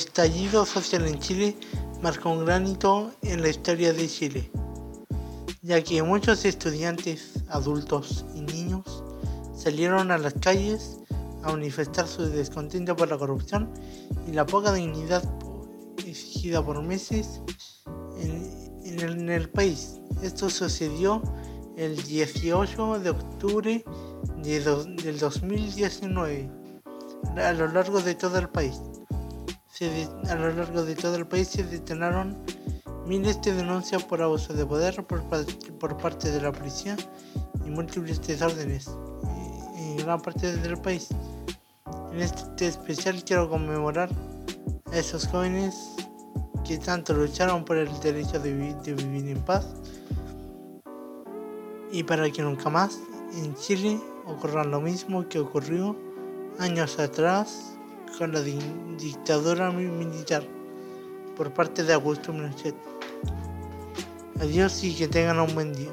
estallido social en Chile marcó un gran hito en la historia de Chile, ya que muchos estudiantes, adultos y niños salieron a las calles a manifestar su descontento por la corrupción y la poca dignidad exigida por meses en, el, país. Esto sucedió el 18 de octubre de del 2019 a lo largo de todo el país. A lo largo de todo el país se detonaron miles de denuncias por abuso de poder por, por parte de la policía y múltiples desórdenes en gran parte del país. En este especial quiero conmemorar a esos jóvenes que tanto lucharon por el derecho de vivir, en paz y para que nunca más en Chile ocurra lo mismo que ocurrió años atrás con la dictadura militar por parte de Augusto Pinochet. Adiós y que tengan un buen día.